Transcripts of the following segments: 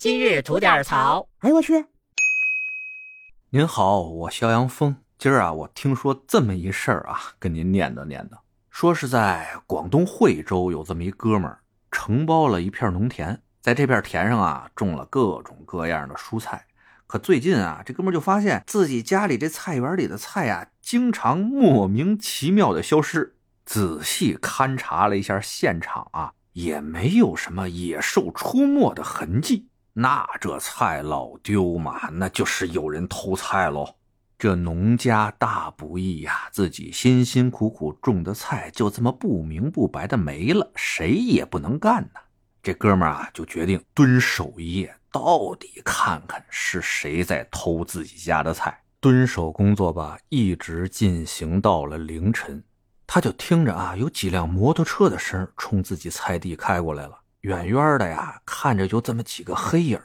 今日吐点槽。哎呦我去！您好，我肖阳峰。今儿啊，我听说这么一事儿啊，跟您念叨念叨。说是在广东惠州有这么一哥们儿，承包了一片农田，在这片田上啊，种了各种各样的蔬菜。可最近啊，这哥们儿就发现自己家里这菜园里的菜啊，经常莫名其妙的消失。仔细勘察了一下现场啊，也没有什么野兽出没的痕迹。那这菜老丢嘛，那就是有人偷菜喽。这农家大不易呀，自己辛辛苦苦种的菜就这么不明不白的没了，谁也不能干呐。这哥们儿啊，就决定蹲守一夜，到底看看是谁在偷自己家的菜。蹲守工作吧，一直进行到了凌晨，他就听着啊，有几辆摩托车的声冲自己菜地开过来了。远远的呀，看着就这么几个黑影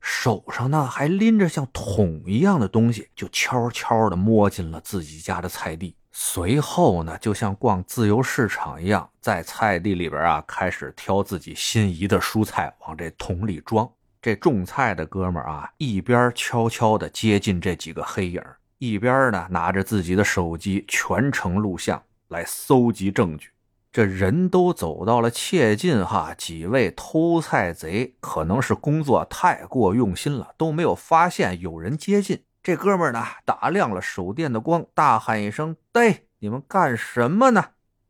手上呢还拎着像桶一样的东西，就悄悄的摸进了自己家的菜地。随后呢，就像逛自由市场一样，在菜地里边啊开始挑自己心仪的蔬菜往这桶里装。这种菜的哥们啊，一边悄悄的接近这几个黑影，一边呢拿着自己的手机全程录像来搜集证据。这人都走到了切近哈，几位偷菜贼可能是工作太过用心了，都没有发现有人接近。这哥们呢，打亮了手电的光，大喊一声：“对，你们干什么呢？”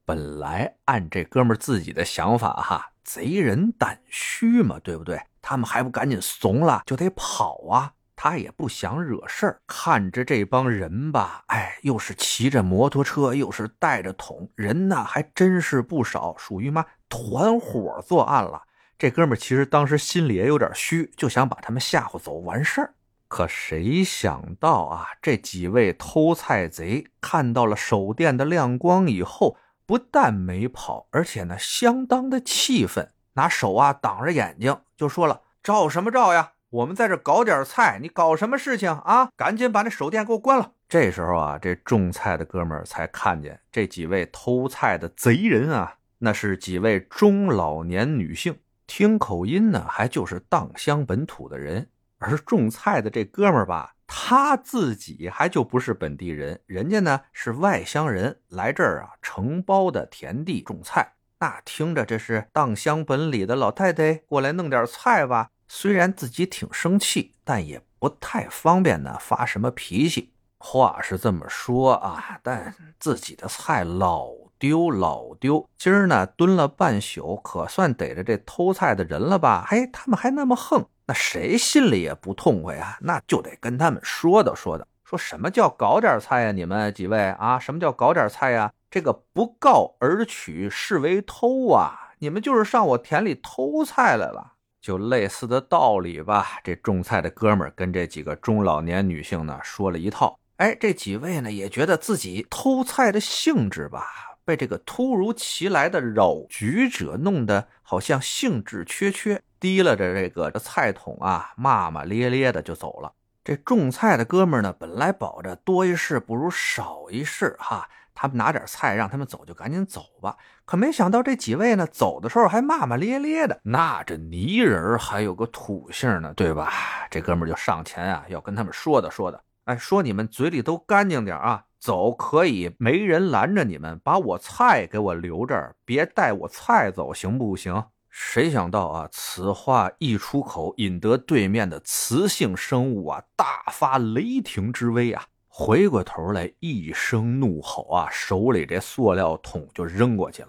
本来按这哥们自己的想法哈，贼人胆虚嘛，对不对？他们还不赶紧怂了，就得跑啊。他也不想惹事儿，看着这帮人吧，哎，又是骑着摩托车，又是带着桶，人呢还真是不少，属于嘛团伙作案了。这哥们其实当时心里也有点虚，就想把他们吓唬走，完事儿。可谁想到啊，这几位偷菜贼看到了手电的亮光以后，不但没跑，而且呢相当的气愤，拿手啊挡着眼睛，就说了：“照什么照呀？”我们在这搞点菜，你搞什么事情啊？赶紧把那手电给我关了。这时候啊，这种菜的哥们儿才看见这几位偷菜的贼人啊，那是几位中老年女性，听口音呢，还就是荡乡本土的人。而种菜的这哥们儿吧，他自己还就不是本地人，人家呢是外乡人，来这儿啊承包的田地种菜。那听着这是荡乡本里的老太太过来弄点菜吧。虽然自己挺生气，但也不太方便呢发什么脾气。话是这么说啊，但自己的菜老丢老丢。今儿呢蹲了半宿，可算逮着这偷菜的人了吧？嘿，他们还那么横，那谁心里也不痛快啊？那就得跟他们说道说道，说什么叫搞点菜呀？你们几位啊，什么叫搞点菜呀？这个不告而取是为偷啊！你们就是上我田里偷菜来了。就类似的道理吧，这种菜的哥们儿跟这几个中老年女性呢说了一套。哎，这几位呢也觉得自己偷菜的性质吧，被这个突如其来的扰局者弄得好像兴致缺缺，提了着这个菜桶啊，骂骂咧咧的就走了。这种菜的哥们儿呢，本来保着多一事不如少一事哈。他们拿点菜，让他们走就赶紧走吧。可没想到这几位呢，走的时候还骂骂咧咧的。那这泥人还有个土性呢，对吧？这哥们就上前啊，要跟他们说的说的。哎，说你们嘴里都干净点啊，走可以，没人拦着你们，把我菜给我留这儿，别带我菜走，行不行？谁想到啊，此话一出口，引得对面的雌性生物啊大发雷霆之威啊！回过头来，一声怒吼啊！手里这塑料桶就扔过去了，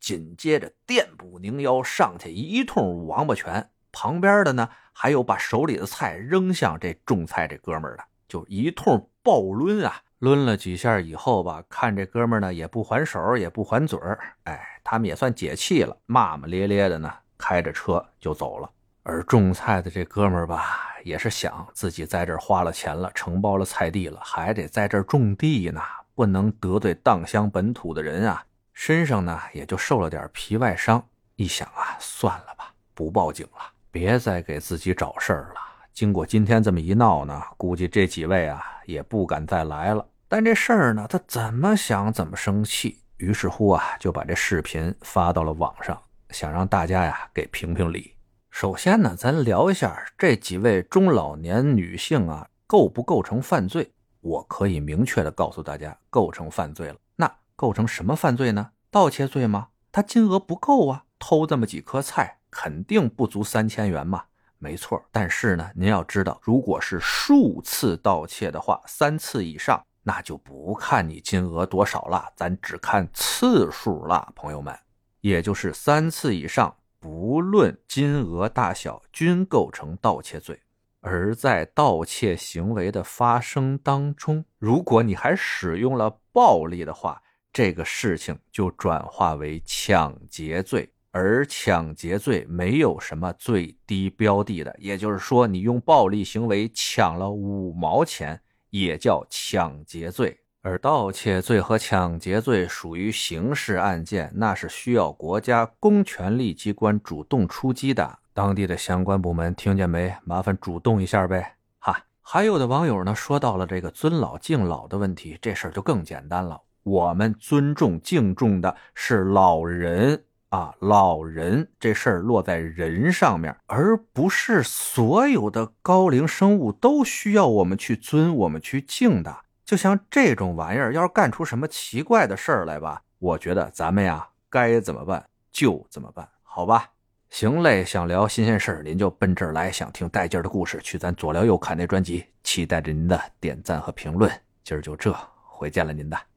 紧接着电步凝腰上去一通王八拳。旁边的呢，还有把手里的菜扔向这种菜这哥们儿的，就一通暴抡啊！抡了几下以后吧，看这哥们儿呢也不还手，也不还嘴儿，哎，他们也算解气了，骂骂咧咧的呢，开着车就走了。而种菜的这哥们儿吧。也是想自己在这儿花了钱了，承包了菜地了，还得在这儿种地呢，不能得罪荡乡本土的人啊。身上呢也就受了点皮外伤，一想啊，算了吧，不报警了，别再给自己找事儿了。经过今天这么一闹呢，估计这几位啊也不敢再来了。但这事儿呢，他怎么想怎么生气，于是乎啊就把这视频发到了网上，想让大家呀给评评理。首先呢，咱聊一下这几位中老年女性啊，构不构成犯罪？我可以明确的告诉大家，构成犯罪了。那构成什么犯罪呢？盗窃罪吗？它金额不够啊，偷这么几颗菜，肯定不足三千元嘛。没错，但是呢，您要知道，如果是数次盗窃的话，三次以上，那就不看你金额多少了，咱只看次数了，朋友们，也就是三次以上。不论金额大小，均构成盗窃罪。而在盗窃行为的发生当中，如果你还使用了暴力的话，这个事情就转化为抢劫罪。而抢劫罪没有什么最低标的的，也就是说，你用暴力行为抢了五毛钱，也叫抢劫罪。而盗窃罪和抢劫罪属于刑事案件，那是需要国家公权力机关主动出击的。当地的相关部门听见没？麻烦主动一下呗！哈，还有的网友呢说到了这个尊老敬老的问题，这事儿就更简单了。我们尊重敬重的是老人啊，老人这事儿落在人上面，而不是所有的高龄生物都需要我们去尊、我们去敬的。就像这种玩意儿，要是干出什么奇怪的事儿来吧，我觉得咱们呀该怎么办就怎么办，好吧？行嘞，想聊新鲜事儿，您就奔这儿来；想听带劲儿的故事，去咱左聊右侃那专辑。期待着您的点赞和评论。今儿就这，回见了您的。